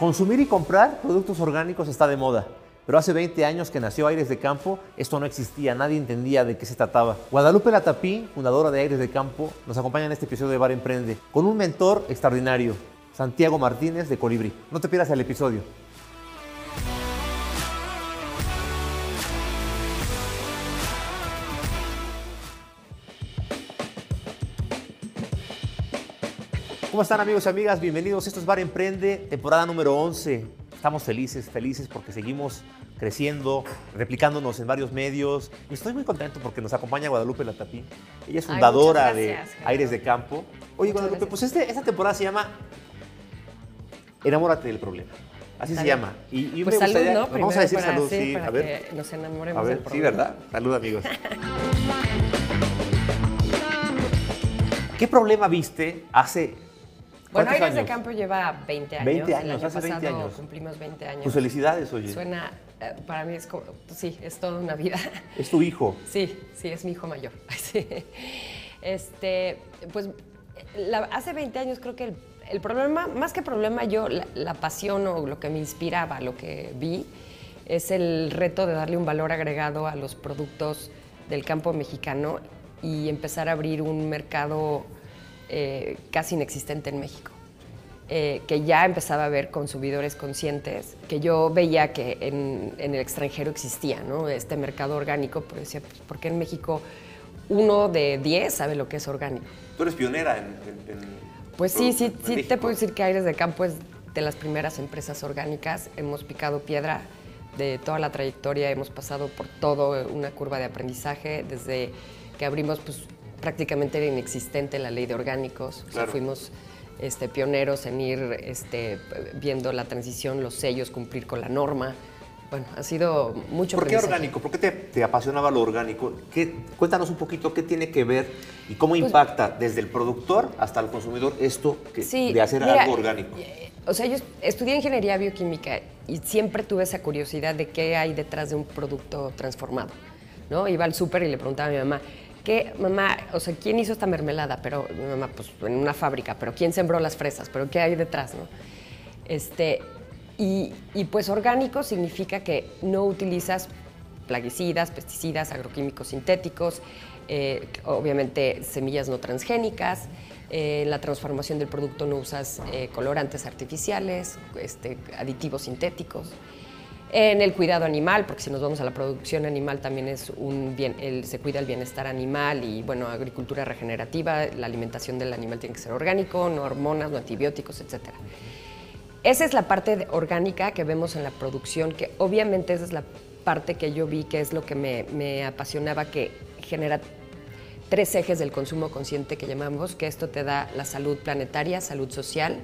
Consumir y comprar productos orgánicos está de moda. Pero hace 20 años que nació Aires de Campo, esto no existía, nadie entendía de qué se trataba. Guadalupe Latapí, fundadora de Aires de Campo, nos acompaña en este episodio de Bar Emprende, con un mentor extraordinario, Santiago Martínez de Colibrí. No te pierdas el episodio. ¿Cómo están amigos y amigas? Bienvenidos. Esto es Bar Emprende, temporada número 11. Estamos felices, felices porque seguimos creciendo, replicándonos en varios medios. Y estoy muy contento porque nos acompaña Guadalupe Latapí. Ella es fundadora de gracias. Aires de Campo. Oye, Muchas Guadalupe, gracias. pues este- esta temporada se llama Enamórate del problema. Así se llama. Y, y Pues me salud, gustaría- ¿no? Vamos a decir para- salud, sí, sí. para A ver. que nos enamoremos A del ver, sí. ¿verdad? Salud, amigos. ¿Qué problema viste hace Bueno, Aires de años? Campo lleva 20 años. 20 El años, año hace 20 pasado años. cumplimos 20 años. Pues felicidades, oye. Suena, eh, para mí es como, sí, es toda una vida. Es tu hijo. Sí, sí, es mi hijo mayor. Sí. Este, pues la- hace 20 años creo que el, el problema, más que problema, yo la, la pasión o lo que me inspiraba, lo que vi, es el reto de darle un valor agregado a los productos del campo mexicano y empezar a abrir un mercado eh, casi inexistente en México eh, que ya empezaba a haber consumidores conscientes, que yo veía que en, en el extranjero existía, ¿no? Este mercado orgánico, pero decía, pues, ¿por qué en México uno de 10 sabe lo que es orgánico? Tú eres pionera en. en- en Pues sí, sí, sí, te puedo decir que Aires de Campo es de las primeras empresas orgánicas. Hemos picado piedra de toda la trayectoria, hemos pasado por toda una curva de aprendizaje, desde que abrimos, pues prácticamente era inexistente la ley de orgánicos. O sea, Claro. fuimos este, pioneros en ir este, viendo la transición, los sellos, cumplir con la norma. Bueno, ha sido mucho ¿Por qué orgánico? ¿Por qué te, te apasionaba lo orgánico? ¿Qué- cuéntanos un poquito qué tiene que ver y cómo Pues impacta desde el productor hasta el consumidor esto que- Sí, de hacer mira, algo orgánico. eh, O sea, yo estudié ingeniería bioquímica y siempre tuve esa curiosidad de qué hay detrás de un producto transformado. ¿no? Iba al súper y le preguntaba a mi mamá, ¿qué, mamá, o sea, quién hizo esta mermelada? Pero mamá, pues en una fábrica, pero ¿quién sembró las fresas? ¿Pero qué hay detrás? ¿no? Este, y, pues orgánico significa que no utilizas plaguicidas, pesticidas, agroquímicos sintéticos, eh, obviamente semillas no transgénicas, eh, la transformación del producto no usas eh, colorantes artificiales, este, aditivos sintéticos. En el cuidado animal, porque si nos vamos a la producción animal también es un bien, el- se cuida el bienestar animal y bueno, agricultura regenerativa, la alimentación del animal tiene que ser orgánico, no hormonas, no antibióticos, etcétera. Esa es la parte orgánica que vemos en la producción, que obviamente esa es la parte que yo vi que es lo que me, me apasionaba, que genera tres ejes del consumo consciente que llamamos, que esto te da la salud planetaria, salud social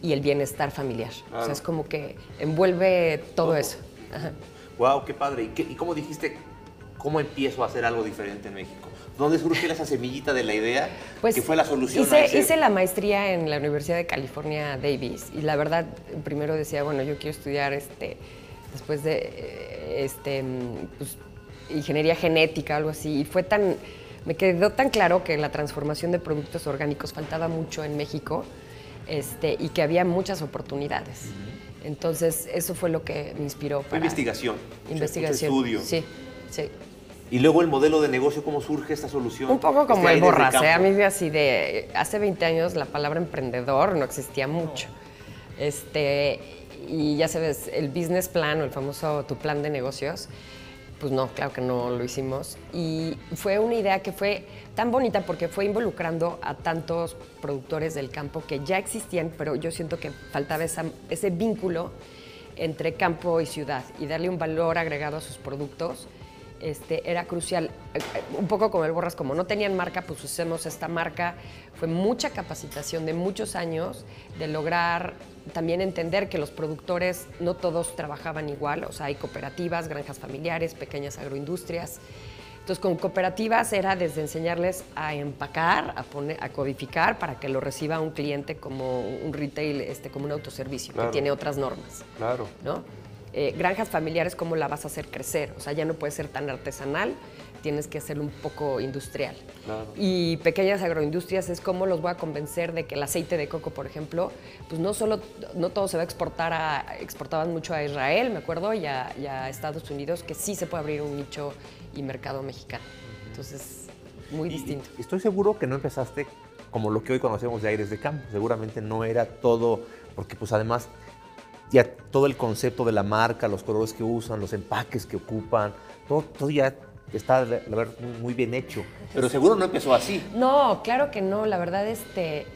y el bienestar familiar. O sea, es como que envuelve todo, Todo. eso. Ajá. Wow, qué padre. ¿Y, qué- y cómo dijiste, cómo empiezo a hacer algo diferente en México? ¿Dónde surge esa semillita de la idea que fue la solución Pues hice, a ese- hice la maestría en la Universidad de California Davis y la verdad primero decía, bueno, yo quiero estudiar este, después de eh, este, pues, ingeniería genética, algo así. Y fue tan, me quedó tan claro que la transformación de productos orgánicos faltaba mucho en México este, y que había muchas oportunidades. Entonces, eso fue lo que me inspiró Fue para... investigación. Investigación. estudio. Sí, sí. Y luego el modelo de negocio, ¿cómo surge esta solución? Un poco como Este el Aires de borras, ¿eh? A mí así de, hace 20 años la palabra emprendedor no existía mucho. Este, y ya sabes, el business plan o el famoso tu plan de negocios, pues no, claro que no lo hicimos. Y fue una idea que fue tan bonita porque fue involucrando a tantos productores del campo que ya existían, pero yo siento que faltaba ese vínculo entre campo y ciudad y darle un valor agregado a sus productos este, era crucial. Eh, eh, Un poco como el Borras, como no tenían marca, pues usemos esta marca. Fue mucha capacitación de muchos años de lograr también entender que los productores no todos trabajaban igual, o sea, hay cooperativas, granjas familiares, pequeñas agroindustrias. Entonces, con cooperativas era desde enseñarles a empacar, a, poner, a codificar para que lo reciba un cliente como un retail, este, como un autoservicio, Claro. que tiene otras normas. Claro. ¿no? Eh, granjas familiares, ¿cómo la vas a hacer crecer? O sea, ya no puede ser tan artesanal, tienes que hacerlo un poco industrial. Y pequeñas agroindustrias es cómo los voy a convencer de que el aceite de coco, por ejemplo, pues no solo, no todo se va a exportar a, exportaban mucho a Israel, me acuerdo, y a, y a Estados Unidos, que sí se puede abrir un nicho y mercado mexicano. Entonces, muy distinto. estoy seguro que no empezaste como lo que hoy conocemos de aires de campo. Seguramente no era todo, porque pues además ya todo el concepto de la marca, los colores que usan, los empaques que ocupan, todo, todo ya está la verdad, muy, bien hecho. Pero seguro no empezó así. No, claro que no. La verdad, este,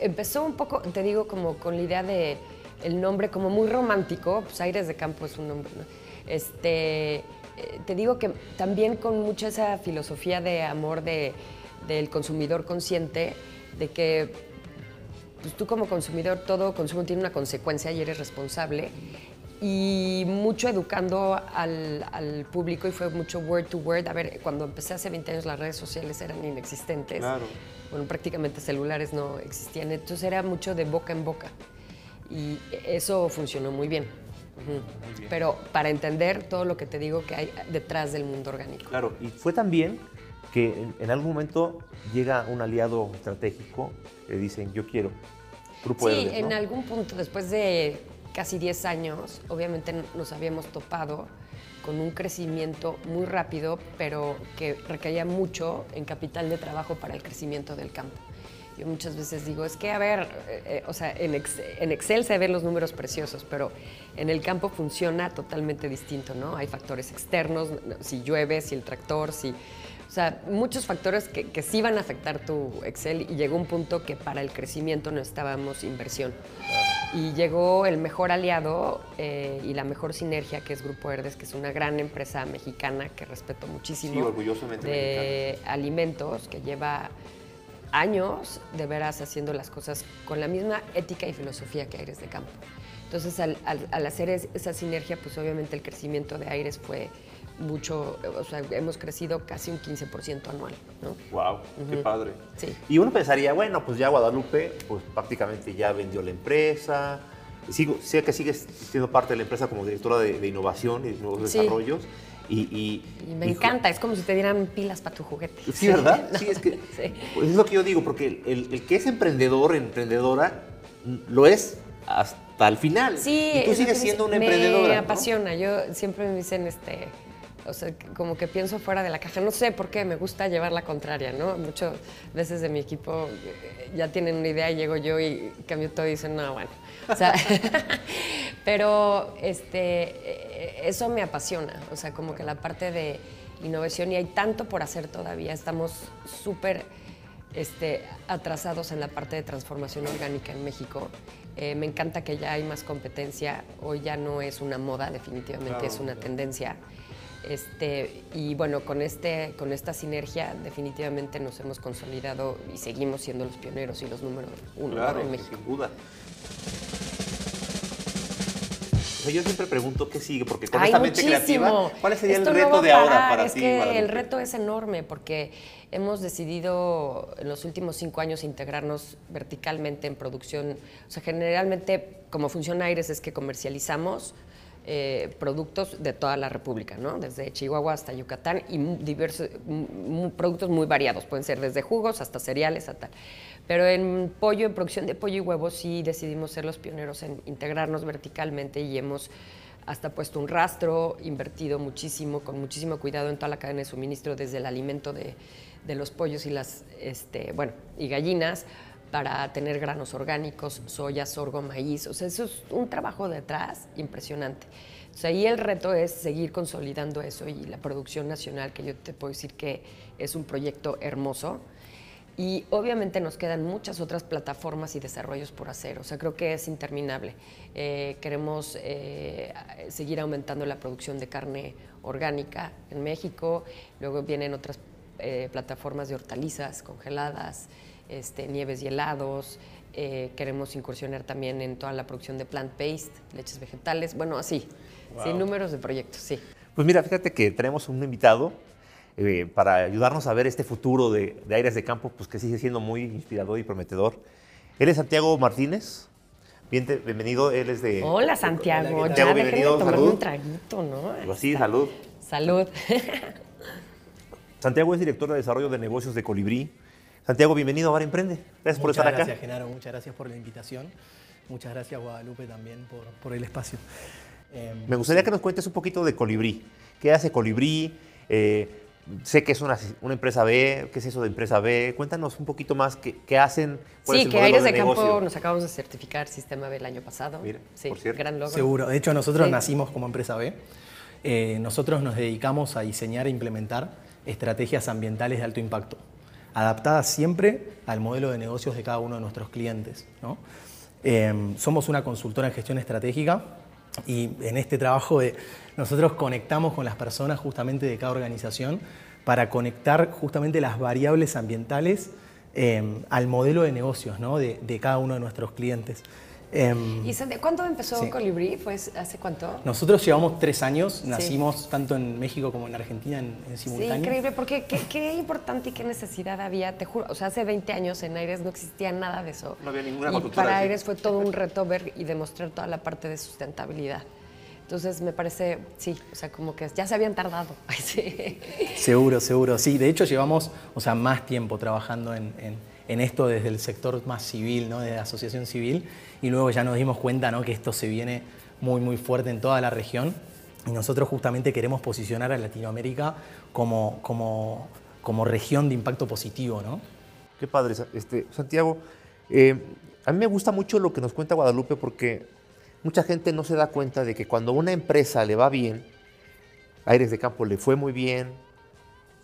empezó un poco, te digo, como con la idea de el nombre como muy romántico. Pues Aires de Campo es un nombre, ¿no? Este, eh, te digo que también con mucha esa filosofía de amor de, del consumidor consciente, de que pues, tú como consumidor, todo consumo tiene una consecuencia y eres responsable y mucho educando al, público y fue mucho word to word. A ver, cuando empecé hace 20 años las redes sociales eran inexistentes. Claro. Bueno, prácticamente celulares no existían. Entonces era mucho de boca en boca. Y eso funcionó muy bien. Pero para entender todo lo que te digo que hay detrás del mundo orgánico. Claro, y fue también que en, algún momento llega un aliado estratégico que dicen, yo quiero. Grupo sí, en algún punto, después de casi 10 años, obviamente nos habíamos topado con un crecimiento muy rápido, pero que recaía mucho en capital de trabajo para el crecimiento del campo. Yo muchas veces digo, es que, a ver, eh, eh, o sea, en Excel, se ven los números preciosos, pero en el campo funciona totalmente distinto, ¿no? Hay factores externos, si llueve, si el tractor, si... O sea, muchos factores que, que sí van a afectar tu Excel y llegó un punto que para el crecimiento no estábamos inversión y llegó el mejor aliado eh, y la mejor sinergia que es Grupo Herdes, que es una gran empresa mexicana que respeto muchísimo. Sí, orgullosamente de alimentos que lleva años de veras haciendo las cosas con la misma ética y filosofía que Aires de Campo. Entonces, al, al hacer esa sinergia, pues obviamente el crecimiento de Aires fue mucho, o sea, hemos crecido casi un 15% anual, ¿no? Wow, qué padre. Sí. Y uno pensaría, bueno, pues ya Guadalupe, pues prácticamente ya vendió la empresa. Sigo, sé que sigues siendo parte de la empresa como directora de, innovación y nuevos desarrollos. Y, me encanta, es como si te dieran pilas para tu juguete. Sí, ¿verdad? sí, es que pues es lo que yo digo, porque el, el, que es emprendedor, emprendedora, lo es hasta el final. Sí, y tú sigues siendo una emprendedora. Me apasiona, yo siempre me dicen, este, o sea, como que pienso fuera de la caja. No sé por qué, me gusta llevar la contraria, ¿no? Muchas veces de mi equipo eh, ya tienen una idea y llego yo y cambio todo y dicen, no, bueno. O sea, pero este, eh, eso me apasiona, o sea, como que la parte de innovación y hay tanto por hacer todavía. Estamos súper este, atrasados en la parte de transformación orgánica en México. Eh, me encanta que ya hay más competencia. Hoy ya no es una moda, definitivamente es una tendencia. Este, y bueno, con, este, con esta sinergia definitivamente nos hemos consolidado y seguimos siendo los pioneros y los números uno en México. Sin duda. yo siempre pregunto qué sigue, porque con esta mente creativa, ¿cuál sería el reto de ahora para es ti? Que el reto es enorme porque hemos decidido en los últimos cinco años integrarnos verticalmente en producción. O sea, generalmente, como funciona Aires, es que comercializamos eh, productos de toda la República, ¿no? Desde Chihuahua hasta Yucatán y diversos productos muy variados, pueden ser desde jugos hasta cereales, hasta tal. Pero en pollo, en producción de pollo y huevos, sí decidimos ser los pioneros en integrarnos verticalmente y hemos hasta puesto un rastro, invertido muchísimo, con muchísimo cuidado en toda la cadena de suministro, desde el alimento de, de los pollos y las, este, bueno, y gallinas, para tener granos orgánicos, soya, sorgo, maíz. O sea, eso es un trabajo detrás impresionante. O sea, ahí el reto es seguir consolidando eso y la producción nacional, que yo te puedo decir que es un proyecto hermoso. Y obviamente nos quedan muchas otras plataformas y desarrollos por hacer. O sea, creo que es interminable. Eh, queremos eh, seguir aumentando la producción de carne orgánica en México. Luego vienen otras eh, plataformas de hortalizas congeladas. Este, nieves y helados. Eh, queremos incursionar también en toda la producción de plant-based, leches vegetales, bueno, así, sin números de proyectos, sí. Pues mira, fíjate que tenemos un invitado eh, para ayudarnos a ver este futuro de, Aires de Campo, pues que sigue siendo muy inspirador y prometedor. Él es Santiago Martínez, bienvenido, él es de... Hola Santiago, Hola, ya bienvenido, tomar salud. un traguito, ¿no? Pues sí, salud. Salud. Santiago es director de desarrollo de negocios de Colibrí. Santiago, bienvenido a Bar Emprende. Gracias por Muchas estar gracias, acá. Genaro. Muchas gracias por la invitación. Muchas gracias, Guadalupe, también por, por el espacio. Eh, Me gustaría que nos cuentes un poquito de Colibrí. ¿Qué hace Colibrí? Eh, sé que es una, una empresa B. ¿Qué es eso de empresa B? Cuéntanos un poquito más qué, qué hacen. cuál es Sí, el que Aires de, Campo negocio. nos acabamos de certificar Sistema B el año pasado. Mira, sí, por cierto. gran logro. Seguro. De hecho, nosotros Sí. nacimos como empresa B. Eh, nosotros nos dedicamos a diseñar e implementar estrategias ambientales de alto impacto, adaptadas siempre al modelo de negocios de cada uno de nuestros clientes. Eh, somos una consultora en gestión estratégica y en este trabajo de- nosotros conectamos con las personas justamente de cada organización para conectar justamente las variables ambientales eh, al modelo de negocios de cada uno de nuestros clientes. Em, ¿Y Santiago, cuándo empezó Sí. Colibrí? ¿Fue hace cuánto? nosotros llevamos tres años, nacimos tanto en México como en Argentina en, en Sí, simultáneo. increíble, porque qué, qué importante y qué necesidad había, te juro, o sea, hace 20 años en Aires no existía nada de eso. No había ninguna Y para así. Aires fue todo un reto ver y demostrar toda la parte de sustentabilidad. Entonces me parece, sí, o sea, como que ya se habían tardado. Ay, sí. Seguro, seguro. Sí, de hecho llevamos o sea, más tiempo trabajando en, en- en esto desde el sector más civil, ¿no? de la asociación civil, y luego ya nos dimos cuenta ¿no? que esto se viene muy, muy fuerte en toda la región. Y nosotros justamente queremos posicionar a Latinoamérica como, como, como región de impacto positivo. ¿no? Qué padre, este, Santiago. eh, a mí me gusta mucho lo que nos cuenta Guadalupe porque mucha gente no se da cuenta de que cuando una empresa le va bien, Aires de Campo le fue muy bien,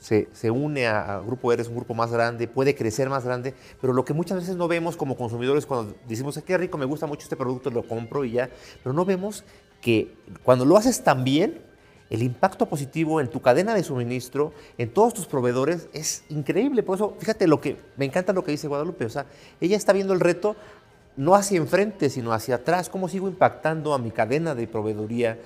se, une a, Grupo Eres, un grupo más grande, puede crecer más grande, pero lo que muchas veces no vemos como consumidores cuando decimos, qué rico, me gusta mucho este producto, lo compro y ya, pero no vemos que cuando lo haces tan bien, el impacto positivo en tu cadena de suministro, en todos tus proveedores, es increíble. Por eso, fíjate lo que, me encanta lo que dice Guadalupe, o sea, ella está viendo el reto no hacia enfrente, sino hacia atrás, cómo sigo impactando a mi cadena de proveeduría,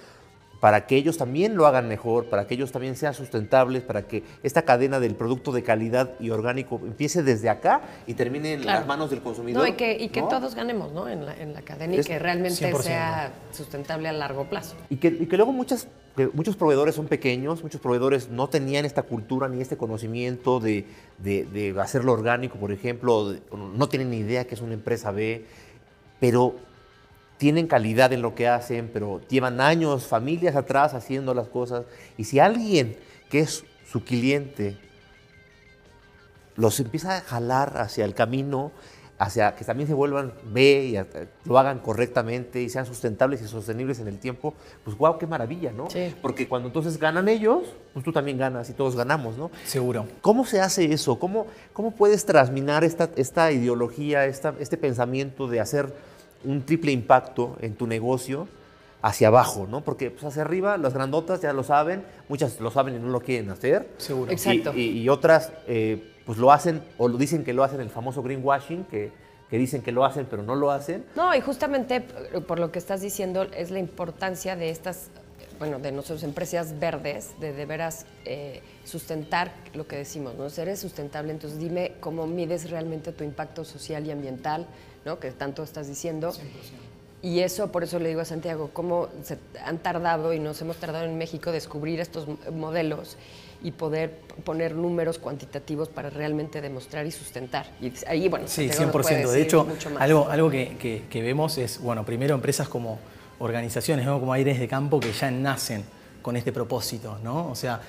para que ellos también lo hagan mejor, para que ellos también sean sustentables, para que esta cadena del producto de calidad y orgánico empiece desde acá y termine en Claro. las manos del consumidor. No, y que, y que ¿no? todos ganemos ¿no? en, la, en la cadena y Es que realmente 100%. sea sustentable a largo plazo. Y que, y que luego muchas, que muchos proveedores son pequeños, muchos proveedores no tenían esta cultura ni este conocimiento de, de- de hacerlo orgánico, por ejemplo, de- no tienen ni idea que es una empresa B, pero tienen calidad en lo que hacen, pero llevan años, familias atrás haciendo las cosas. Y si alguien que es su cliente los empieza a jalar hacia el camino, hacia que también se vuelvan B y lo hagan correctamente y sean sustentables y sostenibles en el tiempo, pues guau, qué maravilla, ¿no? Sí. Porque cuando entonces ganan ellos, pues tú también ganas y todos ganamos, ¿no? Seguro. ¿Cómo se hace eso? ¿Cómo, cómo puedes transminar esta, esta ideología, esta- este pensamiento de hacer un triple impacto en tu negocio hacia abajo, ¿no? Porque pues, hacia arriba las grandotas ya lo saben, muchas lo saben y no lo quieren hacer. Seguro. Ex- Exacto. Y, y- y otras eh, pues lo hacen o lo dicen que lo hacen el famoso greenwashing, que, que dicen que lo hacen pero no lo hacen. No, y justamente p- por lo que estás diciendo es la importancia de estas, bueno, de nuestras empresas verdes, de de veras eh, sustentar lo que decimos, ¿no? Ser sustentable, entonces dime cómo mides realmente tu impacto social y ambiental, ¿no? Que tanto estás diciendo. Y eso, por eso le digo a Santiago, cómo se han tardado y nos hemos tardado en México descubrir estos modelos y poder poner números cuantitativos para realmente demostrar y sustentar. Y ahí, bueno, Sí, Santiago nos puede 100%. De hecho, algo, algo que, que- que vemos es, bueno, primero empresas como organizaciones, ¿no? como Aires de Campo, que ya nacen con este propósito, ¿no? O sea,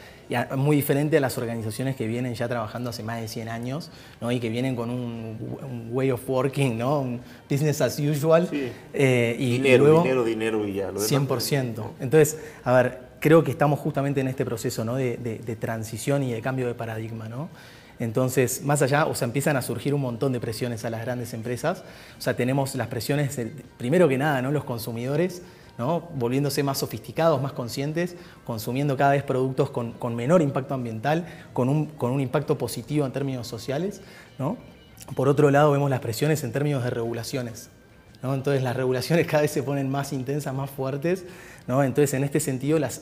muy diferente a las organizaciones que vienen ya trabajando hace más de 100 años, ¿no? Y que vienen con un, un way of working, ¿no? Un business as usual. Sí. eh, y, y dinero, luego, dinero, dinero y ya. Lo demás, 100%. Entonces, a ver, creo que estamos justamente en este proceso ¿no? de, de- de transición y de cambio de paradigma. ¿no? Entonces, más allá, o sea, empiezan a surgir un montón de presiones a las grandes empresas. O sea, tenemos las presiones, primero que nada, ¿no? los consumidores, ¿no? volviéndose más sofisticados, más conscientes, consumiendo cada vez productos con, con menor impacto ambiental, con un, impacto positivo en términos sociales. ¿no? Por otro lado, vemos las presiones en términos de regulaciones. ¿no? Entonces las regulaciones cada vez se ponen más intensas, más fuertes. ¿no? Entonces en este sentido las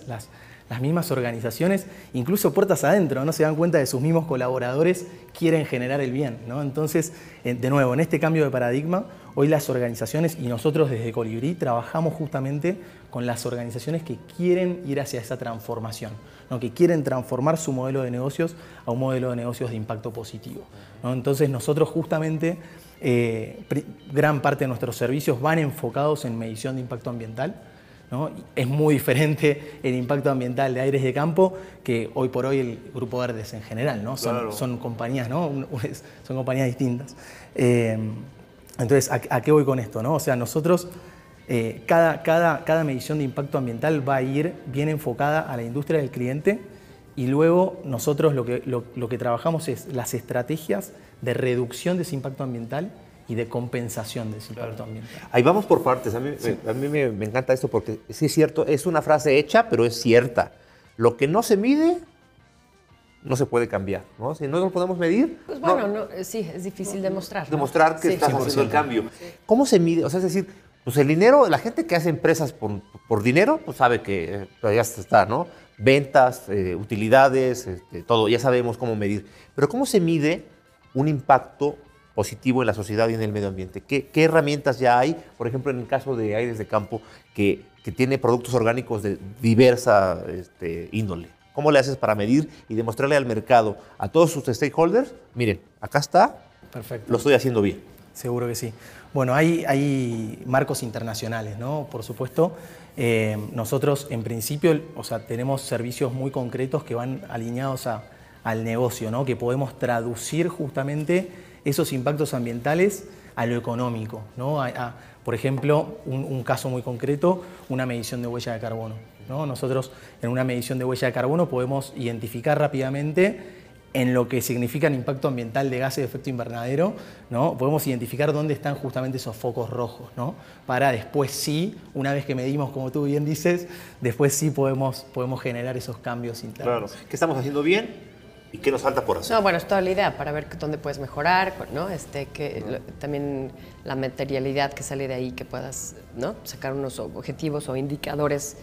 mismas organizaciones, incluso puertas adentro, no se dan cuenta de sus mismos colaboradores quieren generar el bien. ¿no? Entonces, de nuevo, en este cambio de paradigma, hoy las organizaciones y nosotros desde Colibrí trabajamos justamente con las organizaciones que quieren ir hacia esa transformación, ¿no? que quieren transformar su modelo de negocios a un modelo de negocios de impacto positivo. ¿no? Entonces, nosotros justamente eh, gran parte de nuestros servicios van enfocados en medición de impacto ambiental. Es muy diferente el impacto ambiental de Aires de Campo que hoy por hoy el Grupo Verdes en general. ¿no? Son, compañías, ¿no? son compañías distintas. Eh, entonces, ¿a, qué voy con esto? ¿no? O sea, nosotros, eh, cada, cada, cada medición de impacto ambiental va a ir bien enfocada a la industria del cliente y luego nosotros lo que, lo que trabajamos es las estrategias de reducción de ese impacto ambiental y de compensación de ese impacto ambiental. Ahí vamos por partes. A mí, a mí me, encanta esto porque sí es cierto, es una frase hecha, pero es cierta. Lo que no se mide, no se puede cambiar. ¿no? Si no lo podemos medir. Pues bueno, sí, es difícil demostrar. Demostrar que estás haciendo el cambio. ¿Cómo se mide? O sea, es decir, pues el dinero, la gente que hace empresas por, por dinero, pues sabe que eh, ya está, ¿no? Ventas, eh, utilidades, este, todo, ya sabemos cómo medir. Pero ¿cómo se mide un impacto positivo en la sociedad y en el medio ambiente? ¿Qué, herramientas ya hay? Por ejemplo, en el caso de Aires de Campo, que, tiene productos orgánicos de diversa este, índole. ¿Cómo le haces para medir y demostrarle al mercado, a todos sus stakeholders, miren, acá está, Perfecto. lo estoy haciendo bien? Seguro que sí. Bueno, hay, hay marcos internacionales, ¿no? Por supuesto. Eh, nosotros, en principio, o sea, tenemos servicios muy concretos que van alineados a, al negocio, ¿no? que podemos traducir justamente esos impactos ambientales a lo económico. ¿no? por ejemplo, un, caso muy concreto, una medición de huella de carbono. ¿No? Nosotros en una medición de huella de carbono podemos identificar rápidamente en lo que significa el impacto ambiental de gases de efecto invernadero, ¿no? podemos identificar dónde están justamente esos focos rojos, ¿no? para después sí, una vez que medimos, como tú bien dices, después sí podemos, podemos generar esos cambios internos. Claro. ¿Qué estamos haciendo bien? ¿Y qué nos falta por hacer? No, bueno, es toda la idea para ver dónde puedes mejorar, ¿no? Este, que también la materialidad que sale de ahí, que puedas, ¿no? Sacar unos objetivos o indicadores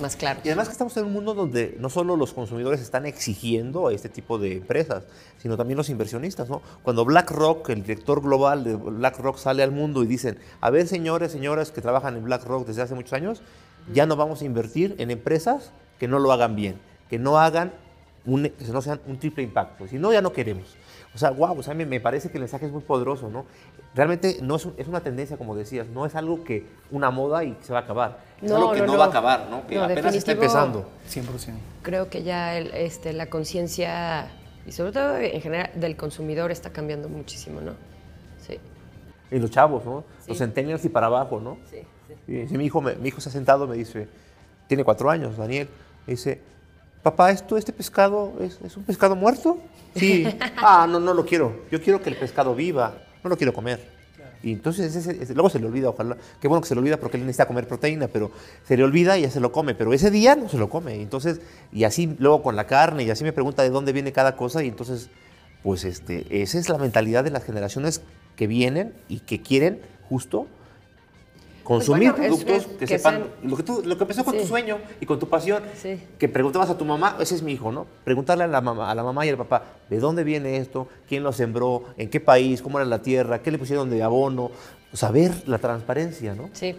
más claros. Y además que estamos en un mundo donde no solo los consumidores están exigiendo a este tipo de empresas, sino también los inversionistas, ¿no? Cuando BlackRock, el director global de BlackRock sale al mundo y dicen, a ver señores, señoras que trabajan en BlackRock desde hace muchos años, ya no vamos a invertir en empresas que no lo hagan bien, que no hagan un, que no sean un triple impacto. Si no, ya no queremos. O sea, wow, o sea, me, parece que el mensaje es muy poderoso, ¿no? Realmente no es, es, una tendencia, como decías, no es algo que una moda y se va a acabar. Es algo que no, va a acabar, ¿no? Que apenas está empezando. 100%. Creo que ya el, este, la conciencia, y sobre todo en general del consumidor, está cambiando muchísimo, ¿no? Sí. Y los chavos, ¿no? Los centennials y para abajo, ¿no? Sí, sí. Y, mi, hijo mi hijo se ha sentado, me dice, tiene cuatro años, Daniel, me dice, papá, ¿esto, este pescado es, un pescado muerto? Sí. ah, no, no lo quiero. Yo quiero que el pescado viva. No lo quiero comer. Y entonces luego se le olvida, ojalá. Qué bueno que se le olvida porque él necesita comer proteína, pero se le olvida y ya se lo come. Pero ese día no se lo come. Entonces, y así luego con la carne, y así me pregunta de dónde viene cada cosa. Y entonces, pues este, esa es la mentalidad de las generaciones que vienen y que quieren justo consumir pues productos que, sepan lo, que lo que empezó con tu sueño y con tu pasión. Que preguntabas a tu mamá, ese es mi hijo, ¿no? Preguntarle a la, mamá, a la mamá y al papá, ¿de dónde viene esto? ¿Quién lo sembró? ¿En qué país? ¿Cómo era la tierra? ¿Qué le pusieron de abono? Saber la transparencia, ¿no? Sí.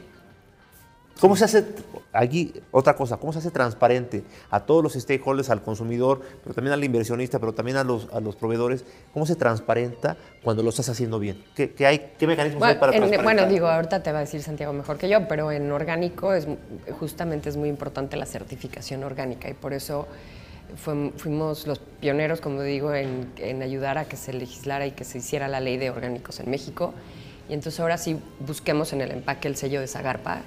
¿Cómo se hace, aquí otra cosa, cómo se hace transparente a todos los stakeholders, al consumidor, pero también al inversionista, pero también a los, a los proveedores? ¿Cómo se transparenta cuando lo estás haciendo bien? ¿Qué, hay, qué mecanismos hay para transparentar? Bueno, digo, ahorita te va a decir Santiago mejor que yo, pero en orgánico es, justamente es muy importante la certificación orgánica y por eso fuimos los pioneros, como digo, en, en ayudar a que se legislara y que se hiciera la ley de orgánicos en México. Y entonces ahora sí busquemos en el empaque el sello de Zagarpa,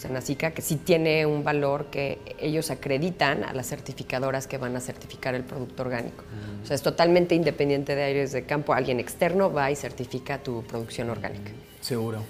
Senacica, que sí tiene un valor que ellos acreditan a las certificadoras que van a certificar el producto orgánico. O sea, es totalmente independiente de aires de campo. Alguien externo va y certifica tu producción orgánica. Seguro.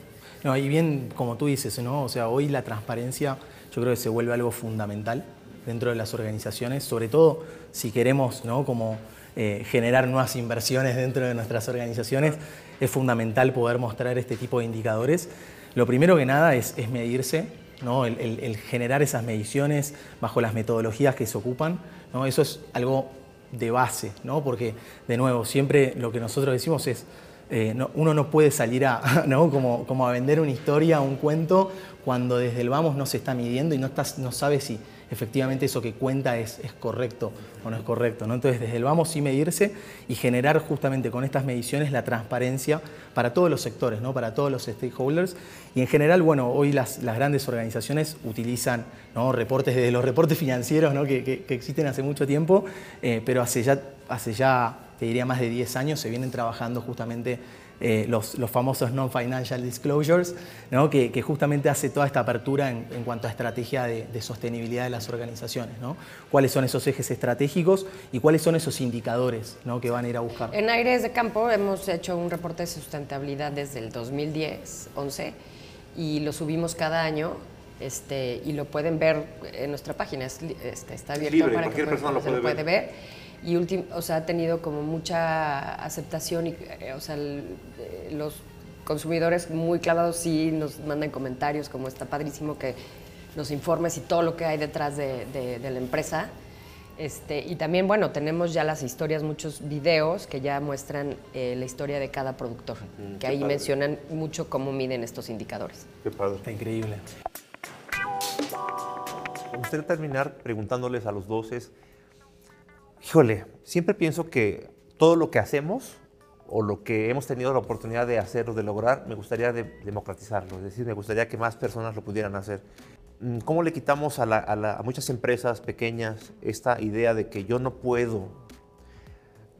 No, y bien, como tú dices, ¿no? O sea, hoy la transparencia yo creo que se vuelve algo fundamental dentro de las organizaciones, sobre todo si queremos, ¿no? Como eh, generar nuevas inversiones dentro de nuestras organizaciones, es fundamental poder mostrar este tipo de indicadores. Lo primero que nada es, es medirse ¿no? el, generar esas mediciones bajo las metodologías que se ocupan, ¿no? eso es algo de base, ¿no? porque de nuevo, siempre lo que nosotros decimos es, eh, uno no puede salir a, ¿no? como, como a vender una historia, un cuento, cuando desde el vamos no se está midiendo y no, estás, no sabe si efectivamente eso que cuenta es, es correcto o no es correcto. ¿no? Entonces, desde el vamos sí medirse y generar justamente con estas mediciones la transparencia para todos los sectores, ¿no? para todos los stakeholders. Y en general, bueno, hoy las, las grandes organizaciones utilizan ¿no? reportes, desde los reportes financieros ¿no? que, que, existen hace mucho tiempo, eh, pero hace ya, hace ya, te diría, más de 10 años se vienen trabajando justamente eh, los, famosos non-financial disclosures, ¿no? que, justamente hace toda esta apertura en, cuanto a estrategia de, sostenibilidad de las organizaciones. ¿no? ¿Cuáles son esos ejes estratégicos y cuáles son esos indicadores ¿no? que van a ir a buscar? En Aires de Campo hemos hecho un reporte de sustentabilidad desde el 2010, 11, y lo subimos cada año este, y lo pueden ver en nuestra página, este, está abierto para que persona lo puede ver y o sea, ha tenido como mucha aceptación y eh, o sea, eh, los consumidores muy clavados sí nos mandan comentarios como está padrísimo que nos informes y todo lo que hay detrás de, de, la empresa. Este, y también, bueno, tenemos ya las historias, muchos videos que ya muestran eh, la historia de cada productor, mm, que ahí mencionan mucho cómo miden estos indicadores. Qué padre. Está increíble. Me gustaría terminar preguntándoles a los dos es, Híjole, siempre pienso que todo lo que hacemos o lo que hemos tenido la oportunidad de hacer o de lograr, me gustaría democratizarlo, es decir, me gustaría que más personas lo pudieran hacer. Mm, ¿Cómo le quitamos a, muchas empresas pequeñas esta idea de que yo no puedo?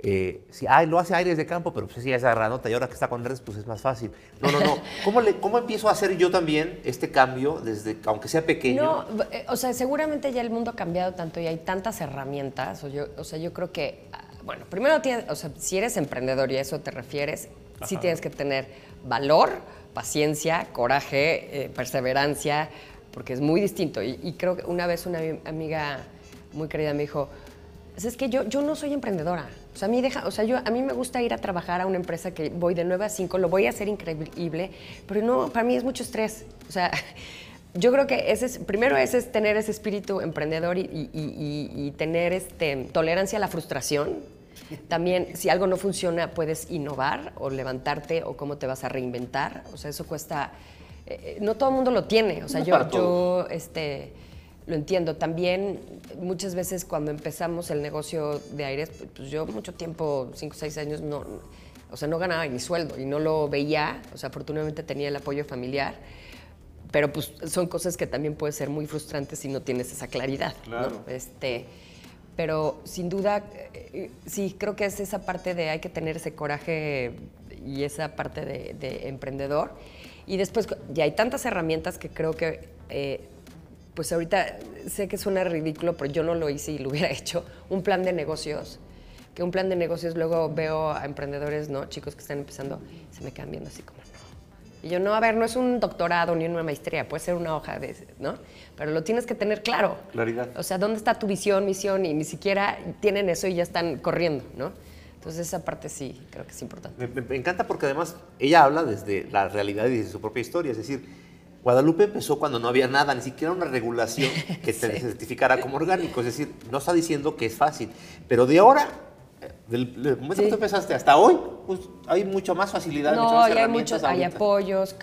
Eh, si ay, lo hace Aires de Campo, pero pues sí, esa granota y ahora que está con redes, pues es más fácil. No, no, no. ¿Cómo, le, ¿Cómo empiezo a hacer yo también este cambio, desde aunque sea pequeño? No, eh, o sea, seguramente ya el mundo ha cambiado tanto y hay tantas herramientas. O, yo, o sea, yo creo que, ah, bueno, primero tienes, o sea, si eres emprendedor y a eso te refieres, sí tienes que tener valor, paciencia, coraje, eh, perseverancia, porque es muy distinto. Y, y creo que una vez una amiga muy querida me dijo, es que yo, yo no soy emprendedora. O sea, a mí, deja, o sea yo, a mí me gusta ir a trabajar a una empresa que voy de 9 a 5, lo voy a hacer increíble, pero no, para mí es mucho estrés. O sea, yo creo que ese es, primero ese es tener ese espíritu emprendedor y, tener este, tolerancia a la frustración. También, si algo no funciona, puedes innovar o levantarte o cómo te vas a reinventar. O sea, eso cuesta... Eh, eh, no todo el mundo lo tiene. O sea, yo, yo este, lo entiendo. También muchas veces cuando empezamos el negocio de aires, pues yo mucho tiempo, cinco o seis años, no, o sea, no ganaba ni sueldo y no lo veía. O sea, afortunadamente tenía el apoyo familiar. Pero pues son cosas que también puede ser muy frustrantes si no tienes esa claridad. Claro. Este, pero sin duda, eh, sí, creo que es esa parte de hay que tener ese coraje y esa parte de, emprendedor. Y después ya hay tantas herramientas que creo que eh, pues ahorita sé que suena ridículo, pero yo no lo hice y lo hubiera hecho, un plan de negocios. Que un plan de negocios luego veo a emprendedores, ¿no? Chicos que están empezando, se me quedan viendo así como, no. Y yo, no, a ver, no es un doctorado ni una maestría, puede ser una hoja de, ¿no? Pero lo tienes que tener claro. Claridad. O sea, ¿dónde está tu visión, misión? Y ni siquiera tienen eso y ya están corriendo, ¿no? Entonces esa parte sí, creo que es importante. Me, me encanta porque además ella habla desde la realidad y desde su propia historia, es decir, Guadalupe empezó cuando no había nada, ni siquiera una regulación que te certificara como orgánico. Es decir, no está diciendo que es fácil. Pero de ahora, del, momento que tú empezaste hasta hoy, pues hay mucho más facilidad. No, más hay muchos, hay apoyos.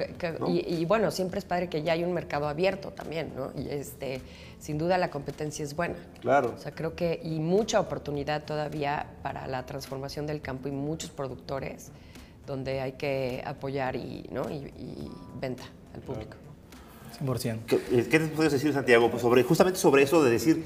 y, bueno, siempre es padre que ya hay un mercado abierto también, ¿no? Y este, sin duda la competencia es buena. Claro. O sea, creo que, y mucha oportunidad todavía para la transformación del campo y muchos productores donde hay que apoyar y, ¿no? y, venta al público. 100%. ¿Qué, ¿Qué te puedes decir, Santiago? Pues sobre, justamente sobre eso de decir,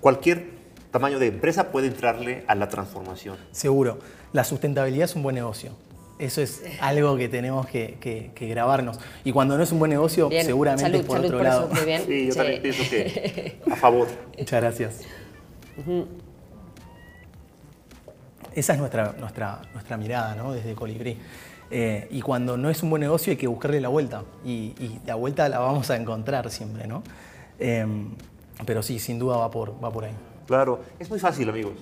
cualquier tamaño de empresa puede entrarle a la transformación. Seguro. La sustentabilidad es un buen negocio. Eso es algo que tenemos que, grabarnos. Y cuando no es un buen negocio, seguramente es por otro lado. Sí, yo también pienso que a favor. Muchas gracias. Esa es nuestra, nuestra, nuestra mirada ¿no? desde Colibrí. Eh, y cuando no es un buen negocio hay que buscarle la vuelta. Y, la vuelta la vamos a encontrar siempre, ¿no? Em, pero sí, sin duda va por, va por ahí. Claro, es muy fácil, amigos.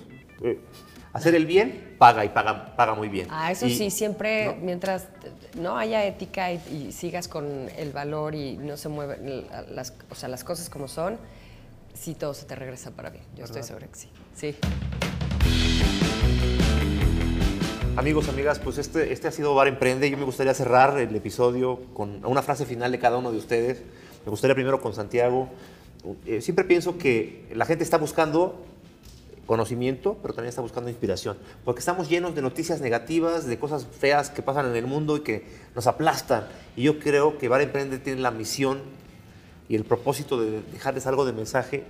Eh, Hacer el bien paga y paga, paga muy bien. Ah, eso Y- sí, siempre, ¿no? mientras no haya ética y, y sigas con el valor y no se mueven la- las, o sea, las cosas como son, sí todo se te regresa para bien. Yo estoy segura que sí. Sí. Amigos, amigas, pues este, este ha sido Bar Emprende. Yo me gustaría cerrar el episodio con una frase final de cada uno de ustedes. Me gustaría primero con Santiago. Eh, siempre pienso que la gente está buscando conocimiento, pero también está buscando inspiración. Porque estamos llenos de noticias negativas, de cosas feas que pasan en el mundo y que nos aplastan. Y yo creo que Bar Emprende tiene la misión y el propósito de dejarles algo de mensaje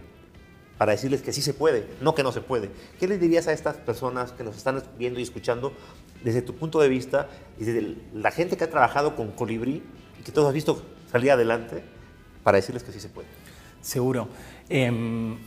para decirles que sí se puede, no que no se puede. ¿Qué les dirías a estas personas que nos están viendo y escuchando desde tu punto de vista y desde la gente que ha trabajado con Colibrí y que todos has visto salir adelante para decirles que sí se puede? Seguro. Em,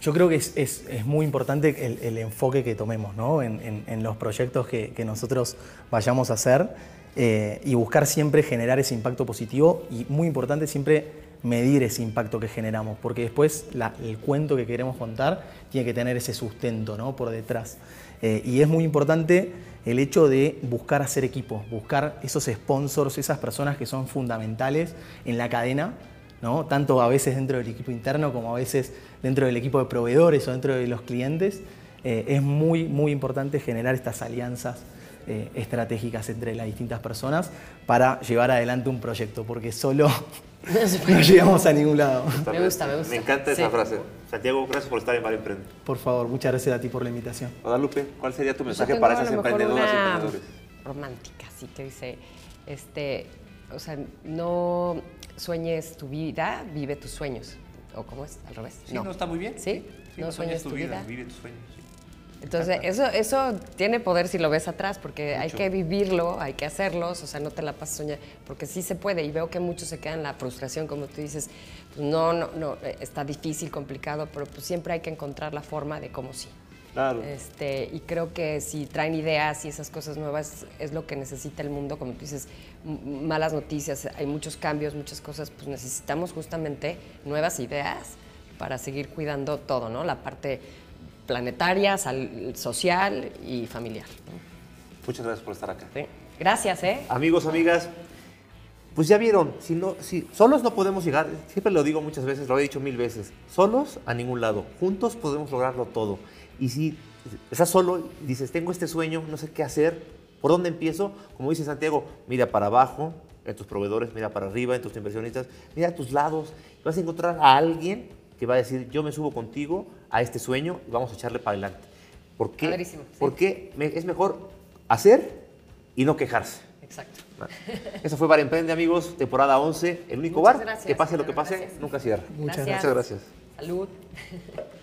yo creo que es, es- es muy importante el, enfoque que tomemos ¿no? en, los proyectos que, que nosotros vayamos a hacer eh, y buscar siempre generar ese impacto positivo y muy importante siempre medir ese impacto que generamos, porque después el cuento que queremos contar tiene que tener ese sustento ¿no? por detrás. Eh, y es muy importante el hecho de buscar hacer equipo, buscar esos sponsors, esas personas que son fundamentales en la cadena ¿no? tanto a veces dentro del equipo interno como a veces dentro del equipo de proveedores o dentro de los clientes, eh, es muy, muy importante generar estas alianzas eh, estratégicas entre las distintas personas para llevar adelante un proyecto, porque solo no llegamos a ningún lado. Me gusta, me gusta. Me encanta esa Sí. frase. Santiago, gracias por estar en Bar Emprende. Por favor, muchas gracias a ti por la invitación. Guadalupe, ¿cuál sería tu mensaje para esas emprendedoras y una emprendedores? romántica, así que dice, este, o sea, no sueñes tu vida, vive tus sueños. ¿O cómo es? ¿Al revés? Sí, no, está muy bien. ¿Sí? no sueñes tu vida. vive tus sueños. Entonces, eso, eso tiene poder si lo ves atrás, porque hay que vivirlo, hay que hacerlos, o sea, no te la pases soñando, porque sí se puede. Y veo que muchos se quedan en la frustración, como tú dices, pues no, no, no, eh, está difícil, complicado, pero pues siempre hay que encontrar la forma de cómo sí. Claro. Este, y creo que si traen ideas y esas cosas nuevas es lo que necesita el mundo, como tú dices, malas noticias, hay muchos cambios, muchas cosas, pues necesitamos justamente nuevas ideas para seguir cuidando todo, ¿no? La parte planetaria, sal- social y familiar. Muchas gracias por estar acá. Sí. Gracias, ¿eh? Amigos, amigas, pues ya vieron, si no, si solos no podemos llegar, siempre lo digo muchas veces, lo he dicho mil veces, solos a ningún lado, juntos podemos lograrlo todo. Y si estás solo y dices, tengo este sueño, no sé qué hacer, ¿por dónde empiezo? Como dice Santiago, mira para abajo, en tus proveedores, mira para arriba, en tus inversionistas, mira a tus lados, vas a encontrar a alguien que va a decir, yo me subo contigo a este sueño y vamos a echarle para adelante. ¿Por qué? Padrísimo, sí. Porque me- es mejor hacer y no quejarse. Exacto. Eso fue Bar Emprende, amigos, temporada 11. El único Muchas bar gracias, que pase lo que pase, gracias. nunca cierra. Muchas Muchas gracias. Salud.